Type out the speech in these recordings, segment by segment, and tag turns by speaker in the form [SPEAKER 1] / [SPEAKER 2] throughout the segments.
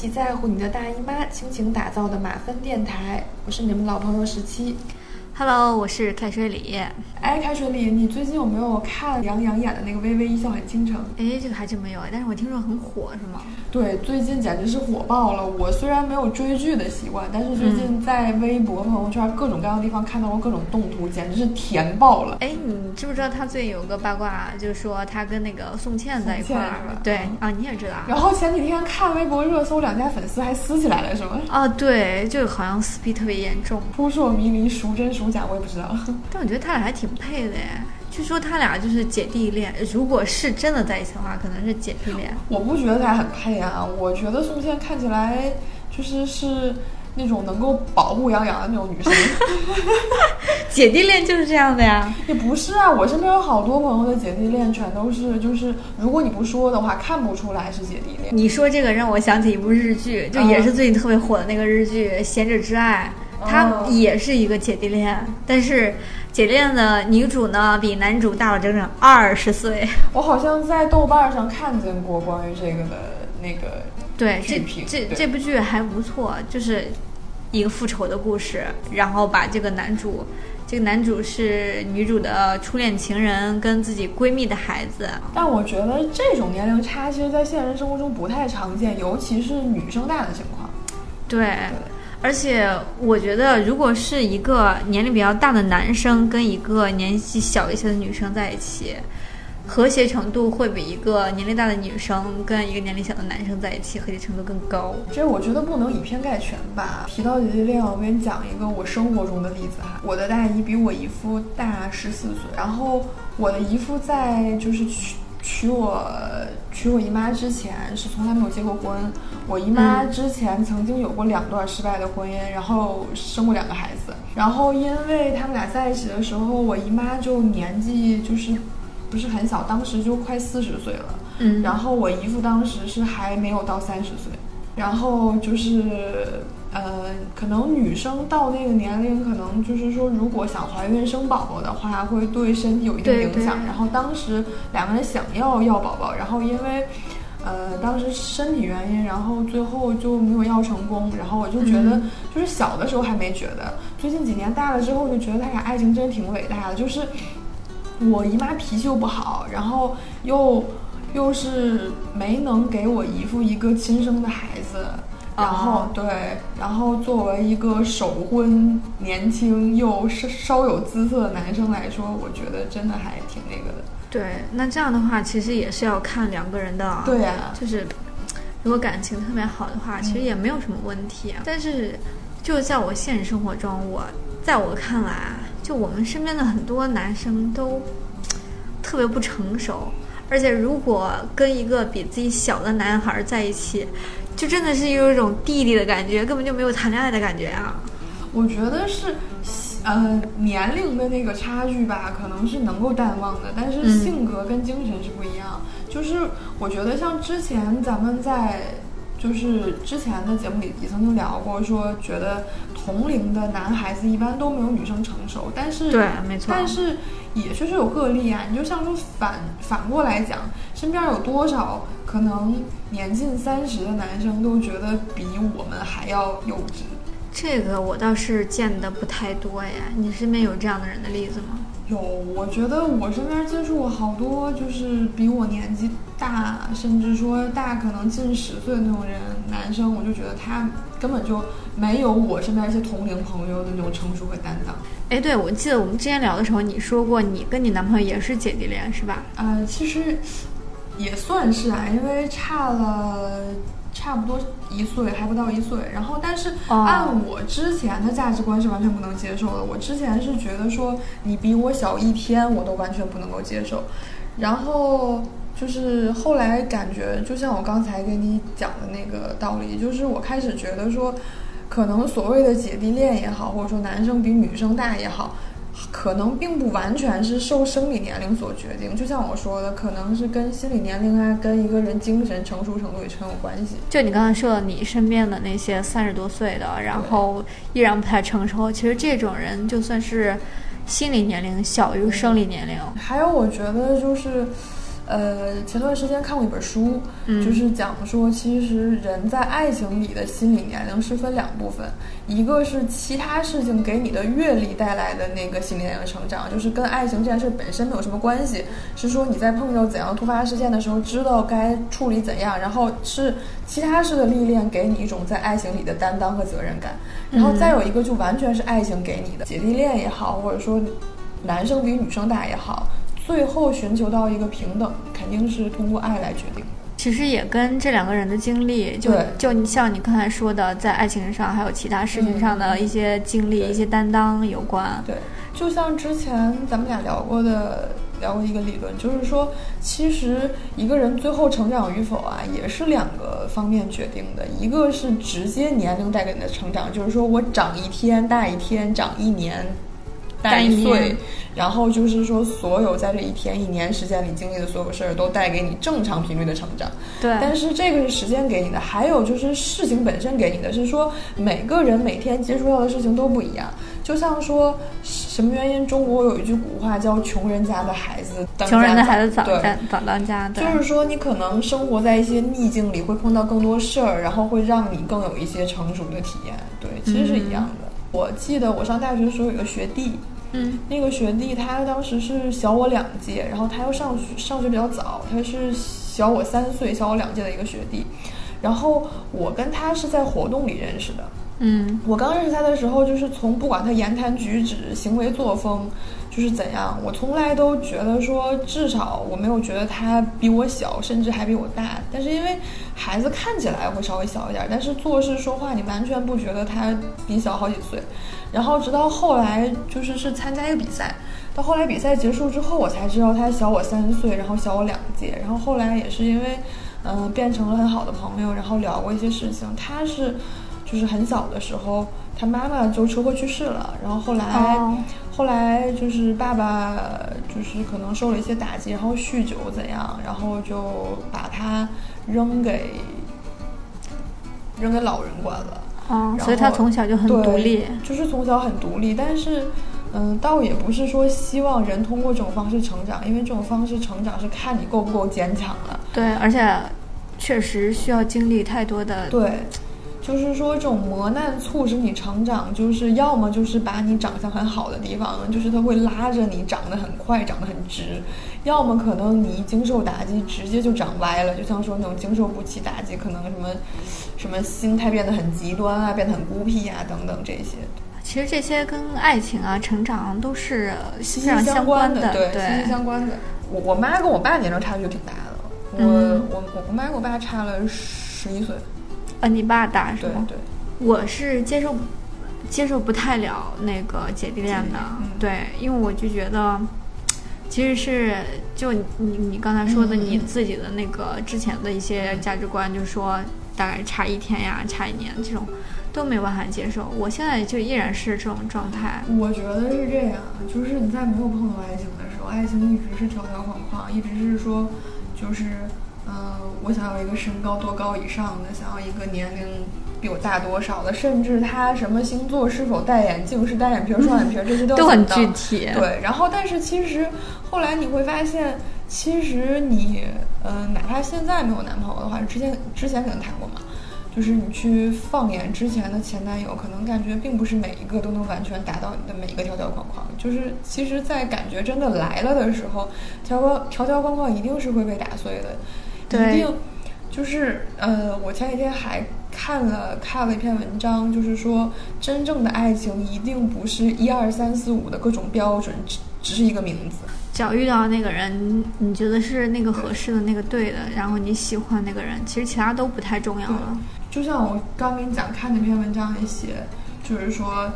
[SPEAKER 1] 起在乎你的大姨妈，倾情打造的马芬电台，我是你们老朋友十七。
[SPEAKER 2] Hello，我是开水里。
[SPEAKER 1] 哎，开水里，你最近有没有看杨洋演的那个《微微一笑很倾城》？
[SPEAKER 2] 哎，这个还真没有，但是我听说很火，是吗？
[SPEAKER 1] 对，最近简直是火爆了。我虽然没有追剧的习惯，但是最近在微博、朋友圈各种各样的地方看到过各种动图，简直是甜爆了。
[SPEAKER 2] 哎，你知不知道他最近有个八卦，就是说他跟那个宋茜在一块儿？对啊，你也知道。
[SPEAKER 1] 然后前几天看微博热搜，两家粉丝还撕起来了，是吗？
[SPEAKER 2] 啊，对，就好像撕逼特别严重。
[SPEAKER 1] 扑朔迷离，孰真孰假，我也不知道。
[SPEAKER 2] 但我觉得他俩还挺配的耶。据说他俩就是姐弟恋，如果是真的在一起的话，可能是姐弟恋。
[SPEAKER 1] 我不觉得他俩很配啊，我觉得宋茜看起来就是是那种能够保护杨洋的那种女生。
[SPEAKER 2] 姐弟恋就是这样的呀？
[SPEAKER 1] 也不是啊，我身边有好多朋友的姐弟恋全都是，就是如果你不说的话，看不出来是姐弟恋。
[SPEAKER 2] 你说这个让我想起一部日剧，就也是最近特别火的那个日剧《贤者之爱》。它也是一个姐弟恋，但是姐弟恋的女主呢比男主大了整整二十岁。
[SPEAKER 1] 我好像在豆瓣上看见过关于这个的那个
[SPEAKER 2] 对这这这部剧还不错，就是一个复仇的故事，然后把这个男主，这个男主是女主的初恋情人跟自己闺蜜的孩子。
[SPEAKER 1] 但我觉得这种年龄差，其实，在现实生活中不太常见，尤其是女生大的情况。
[SPEAKER 2] 对。对而且我觉得，如果是一个年龄比较大的男生跟一个年纪小一些的女生在一起，和谐程度会比一个年龄大的女生跟一个年龄小的男生在一起和谐程度更高。
[SPEAKER 1] 这我觉得不能以偏概全吧。提到姐弟恋，我跟你讲一个我生活中的例子哈。我的大姨比我姨夫大十四岁，然后我的姨夫在就是去娶我娶我姨妈之前是从来没有结过婚。我姨妈之前曾经有过两段失败的婚姻，然后生过两个孩子。然后因为他们俩在一起的时候，我姨妈就年纪就是不是很小，当时就快四十岁了。
[SPEAKER 2] 嗯。
[SPEAKER 1] 然后我姨父当时是还没有到三十岁。然后就是呃，可能女生到那个年龄，可能就是说，如果想怀孕生宝宝的话，会对身体有一定影响。然后当时两个人想要要宝宝，然后因为。呃，当时身体原因，然后最后就没有要成功。然后我就觉得，
[SPEAKER 2] 嗯、
[SPEAKER 1] 就是小的时候还没觉得，最近几年大了之后，就觉得他俩爱情真挺伟大的。就是我姨妈脾气又不好，然后又又是没能给我姨夫一个亲生的孩子，然后、
[SPEAKER 2] 哦、
[SPEAKER 1] 对，然后作为一个首婚、年轻又稍稍有姿色的男生来说，我觉得真的还挺那个的。
[SPEAKER 2] 对，那这样的话，其实也是要看两个人的，
[SPEAKER 1] 对呀、啊，
[SPEAKER 2] 就是如果感情特别好的话，其实也没有什么问题。啊。但是，就在我现实生活中，我在我看来，就我们身边的很多男生都特别不成熟，而且如果跟一个比自己小的男孩在一起，就真的是有一种弟弟的感觉，根本就没有谈恋爱的感觉啊。
[SPEAKER 1] 我觉得是。呃，年龄的那个差距吧，可能是能够淡忘的，但是性格跟精神是不一样。
[SPEAKER 2] 嗯、
[SPEAKER 1] 就是我觉得像之前咱们在就是之前的节目里也曾经聊过，说觉得同龄的男孩子一般都没有女生成熟，但是
[SPEAKER 2] 对，没错，
[SPEAKER 1] 但是也确实有个例啊。你就像说反反过来讲，身边有多少可能年近三十的男生都觉得比我们还要幼稚。
[SPEAKER 2] 这个我倒是见的不太多呀，你身边有这样的人的例子吗？
[SPEAKER 1] 有，我觉得我身边接触过好多，就是比我年纪大，甚至说大可能近十岁的那种人，男生，我就觉得他根本就没有我身边一些同龄朋友的那种成熟和担当。
[SPEAKER 2] 哎，对，我记得我们之前聊的时候，你说过你跟你男朋友也是姐弟恋，是吧？
[SPEAKER 1] 呃，其实也算是啊，因为差了。差不多一岁，还不到一岁。然后，但是按我之前的价值观是完全不能接受的。我之前是觉得说你比我小一天，我都完全不能够接受。然后就是后来感觉，就像我刚才给你讲的那个道理，就是我开始觉得说，可能所谓的姐弟恋也好，或者说男生比女生大也好。可能并不完全是受生理年龄所决定，就像我说的，可能是跟心理年龄啊，跟一个人精神成熟程度也很有关系。
[SPEAKER 2] 就你刚才说的，你身边的那些三十多岁的，然后依然不太成熟，其实这种人就算是心理年龄小于生理年龄。
[SPEAKER 1] 还有，我觉得就是。呃，前段时间看过一本书，
[SPEAKER 2] 嗯
[SPEAKER 1] 就是讲说，其实人在爱情里的心理年龄是分两部分，一个是其他事情给你的阅历带来的那个心理年龄成长，就是跟爱情这件事本身没有什么关系，是说你在碰到怎样的突发事件的时候，知道该处理怎样，然后是其他事的历练给你一种在爱情里的担当和责任感，然后再有一个就完全是爱情给你的姐弟恋也好，或者说男生比女生大也好。最后寻求到一个平等，肯定是通过爱来决定。
[SPEAKER 2] 其实也跟这两个人的经历，就就你像你刚才说的，在爱情上还有其他事情上的一些经历、
[SPEAKER 1] 对
[SPEAKER 2] 一些担当有关。
[SPEAKER 1] 对，就像之前咱们俩聊过的，聊过一个理论，就是说，其实一个人最后成长与否啊，也是两个方面决定的。一个是直接年龄带给你的成长，就是说我长一天大一天，长一年大
[SPEAKER 2] 大一
[SPEAKER 1] 一岁，然后就是说，所有在这一天一年时间里经历的所有事儿，都带给你正常频率的成长。
[SPEAKER 2] 对，
[SPEAKER 1] 但是这个是时间给你的，还有就是事情本身给你的，是说每个人每天接触到的事情都不一样。就像说什么原因，中国有一句古话叫“穷人家的孩子当
[SPEAKER 2] 穷人的孩子早
[SPEAKER 1] 对
[SPEAKER 2] 当早当家，对，
[SPEAKER 1] 就是说，你可能生活在一些逆境里，会碰到更多事儿，然后会让你更有一些成熟的体验。对，其实是一样的。我记得我上大学的时候有个学弟，
[SPEAKER 2] 嗯
[SPEAKER 1] 那个学弟他当时是小我两届，然后他又上学上学比较早，他是小我三岁，小我两届的一个学弟。然后我跟他是在活动里认识的。
[SPEAKER 2] 嗯
[SPEAKER 1] 我刚认识他的时候，就是从不管他言谈举止、行为作风，就是怎样，我从来都觉得说，至少我没有觉得他比我小，甚至还比我大。但是因为孩子看起来会稍微小一点，但是做事说话你完全不觉得他比小好几岁。然后直到后来就是是参加一个比赛，到后来比赛结束之后，我才知道他小我三岁，然后小我两届。然后后来也是因为，嗯、变成了很好的朋友，然后聊过一些事情。他是就是很小的时候，他妈妈就车祸去世了，然后后来、
[SPEAKER 2] 哦
[SPEAKER 1] 后来就是爸爸就是可能受了一些打击，然后酗酒怎样，然后就把他扔给扔给老人管了。
[SPEAKER 2] 哦，
[SPEAKER 1] 然
[SPEAKER 2] 所以他从小就很独立。
[SPEAKER 1] 就是从小很独立，但是，嗯，倒也不是说希望人通过这种方式成长，因为这种方式成长是看你够不够坚强了。
[SPEAKER 2] 对，而且确实需要经历太多的。
[SPEAKER 1] 对，就是说这种磨难促使你成长，就是要么就是把你长相很好的地方，就是它会拉着你长得很快，长得很直；要么可能你一经受打击，直接就长歪了，就像说那种经受不起打击，可能什么什么心态变得很极端啊，变得很孤僻啊，等等这些。
[SPEAKER 2] 其实这些跟爱情啊、成长都是
[SPEAKER 1] 息息相
[SPEAKER 2] 关
[SPEAKER 1] 的，对，息息相关的。我我妈跟我爸年龄差距挺大的，我、
[SPEAKER 2] 嗯
[SPEAKER 1] 我我我妈跟我爸差了十一岁，
[SPEAKER 2] 呃，你爸打是吗？
[SPEAKER 1] 对。
[SPEAKER 2] 我是接受接受不太了那个姐弟恋的，
[SPEAKER 1] 嗯
[SPEAKER 2] 对，因为我就觉得。其实是就你你刚才说的你自己的那个之前的一些价值观，就是说大概差一天呀、差一年这种都没有办法接受。我现在就依然是这种状态。
[SPEAKER 1] 我觉得是这样，就是你在没有碰到爱情的时候，爱情一直是条条框框，一直是说，就是，呃，我想要一个身高多高以上的，想要一个年龄比我大多少的，甚至他什么星座是否戴眼镜，是单眼皮儿、双眼皮儿，这些都
[SPEAKER 2] 都很具体
[SPEAKER 1] 对，然后但是其实后来你会发现，其实你，呃，哪怕现在没有男朋友的话，之前之前可能谈过嘛。就是你去放眼之前的前男友，可能感觉并不是每一个都能完全达到你的每一个条条框框。就是其实，在感觉真的来了的时候，条框条条框框一定是会被打碎的，
[SPEAKER 2] 对
[SPEAKER 1] 一定就是呃，我前几天还看了看了一篇文章，就是说真正的爱情一定不是一二三四五的各种标准，只只是一个名字。
[SPEAKER 2] 只要遇到那个人，你觉得是那个合适的那个对的，然后你喜欢那个人，其实其他都不太重要了。
[SPEAKER 1] 就像我刚跟你讲看那篇文章里写，就是说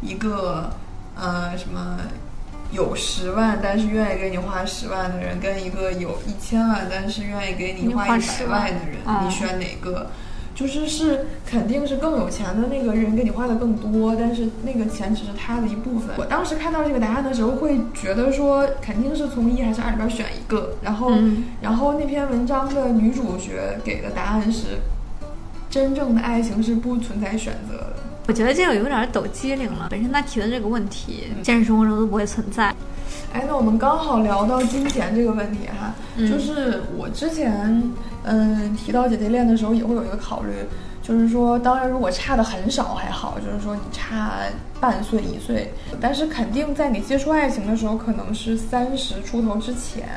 [SPEAKER 1] 一个呃什么有十万但是愿意给你花十万的人，跟一个有一千万但是愿意给你
[SPEAKER 2] 你
[SPEAKER 1] 花一百
[SPEAKER 2] 花10万
[SPEAKER 1] 万的人，
[SPEAKER 2] 哦
[SPEAKER 1] 你选哪个？就是是肯定是更有钱的那个人给你花的更多，但是那个钱只是他的一部分。我当时看到这个答案的时候，会觉得说肯定是从一还是二里边选一个，然后、
[SPEAKER 2] 嗯
[SPEAKER 1] 然后那篇文章的女主角给的答案是，真正的爱情是不存在选择的。
[SPEAKER 2] 我觉得这个有点抖机灵了。本身他提的这个问题，现实生活中都不会存在。
[SPEAKER 1] 哎，那我们刚好聊到金钱这个问题哈，就是我之前嗯提到姐弟恋的时候，也会有一个考虑，就是说，当然如果差的很少还好，就是说你差半岁一岁，但是肯定在你接触爱情的时候，可能是三十出头之前。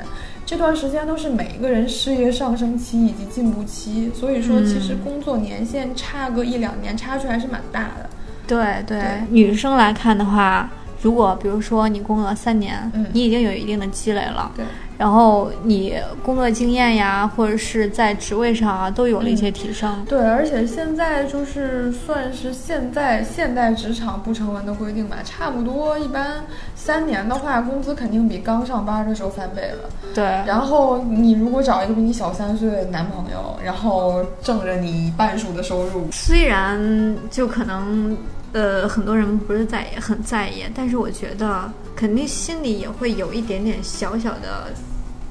[SPEAKER 1] 这段时间都是每一个人事业上升期以及进步期，所以说其实工作年限差个一两年，差距还是蛮大的。
[SPEAKER 2] 对。对，女生来看的话，如果比如说你工作三年，你已经有一定的积累了。
[SPEAKER 1] 对。
[SPEAKER 2] 然后你工作经验呀，或者是在职位上啊，都有了一些提升。
[SPEAKER 1] 对，而且现在就是算是现在现代职场不成文的规定吧，差不多一般三年的话，工资肯定比刚上班的时候翻倍了。
[SPEAKER 2] 对。
[SPEAKER 1] 然后你如果找一个比你小三岁的男朋友，然后挣着你半数的收入，
[SPEAKER 2] 虽然就可能。呃，很多人不是在很在意，但是我觉得肯定心里也会有一点点小小的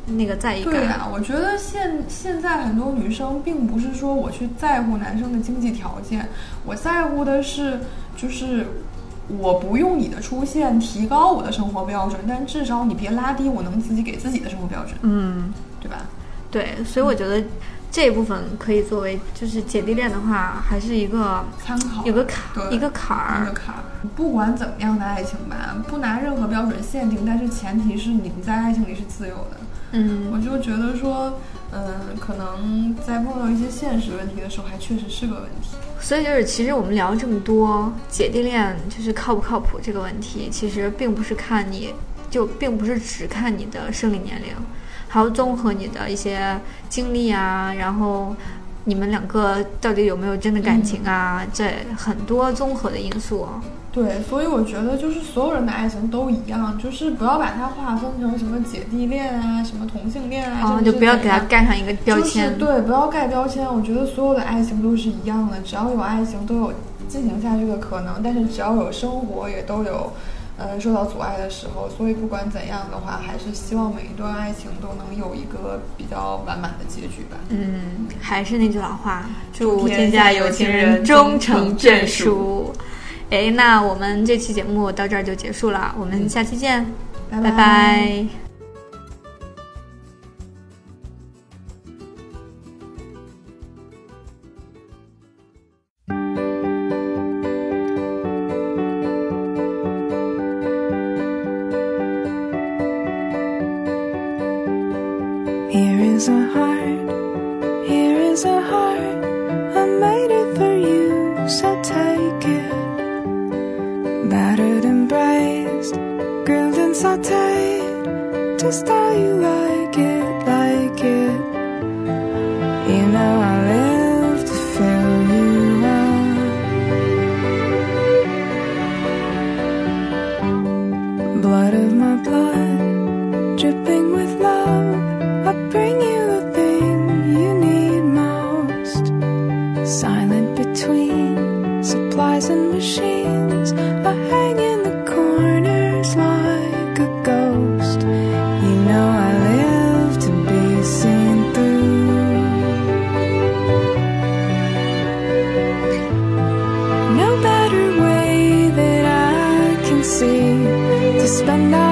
[SPEAKER 2] 那个在意感。
[SPEAKER 1] 对啊，我觉得现现在很多女生并不是说我去在乎男生的经济条件，我在乎的是就是我不用你的出现提高我的生活标准，但至少你别拉低我能自己给自己的生活标准。
[SPEAKER 2] 嗯，
[SPEAKER 1] 对吧？
[SPEAKER 2] 对，所以我觉得。这一部分可以作为，就是姐弟恋的话，还是一个
[SPEAKER 1] 参考，
[SPEAKER 2] 有个坎，一个坎儿，
[SPEAKER 1] 一个坎儿。不管怎么样的爱情吧，不拿任何标准限定，但是前提是你们在爱情里是自由的。
[SPEAKER 2] 嗯，
[SPEAKER 1] 我就觉得说，嗯，可能在碰到一些现实问题的时候，还确实是个问题。
[SPEAKER 2] 所以就是，其实我们聊这么多姐弟恋，就是靠不靠谱这个问题，其实并不是看你就，并不是只看你的生理年龄。还要综合你的一些经历啊，然后你们两个到底有没有真的感情啊？这很多综合的因素。
[SPEAKER 1] 对，所以我觉得就是所有人的爱情都一样，就是不要把它划分成什么姐弟恋啊，什么同性恋啊，
[SPEAKER 2] 就不要给它盖上一个标签。
[SPEAKER 1] 对，不要盖标签。我觉得所有的爱情都是一样的，只要有爱情都有进行下去的可能，但是只要有生活也都有。嗯，受到阻碍的时候，所以不管怎样的话，还是希望每一段爱情都能有一个比较完满的结局吧。
[SPEAKER 2] 嗯，还是那句老话，祝天下有情人终成眷属。哎，那我们这期节目到这儿就结束了，我们下期见，拜拜。
[SPEAKER 3] a heart, here is a heart. I made it for you, so take it. Battered and braised, grilled and sauteed, just how you like it, like it. You know I live to fill you up. Blood of my blood, dripping with love. I bring you. Silent between supplies and machines, I hang in the corners like a ghost. You know I live to be seen through. No better way that I can see to spend.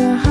[SPEAKER 3] a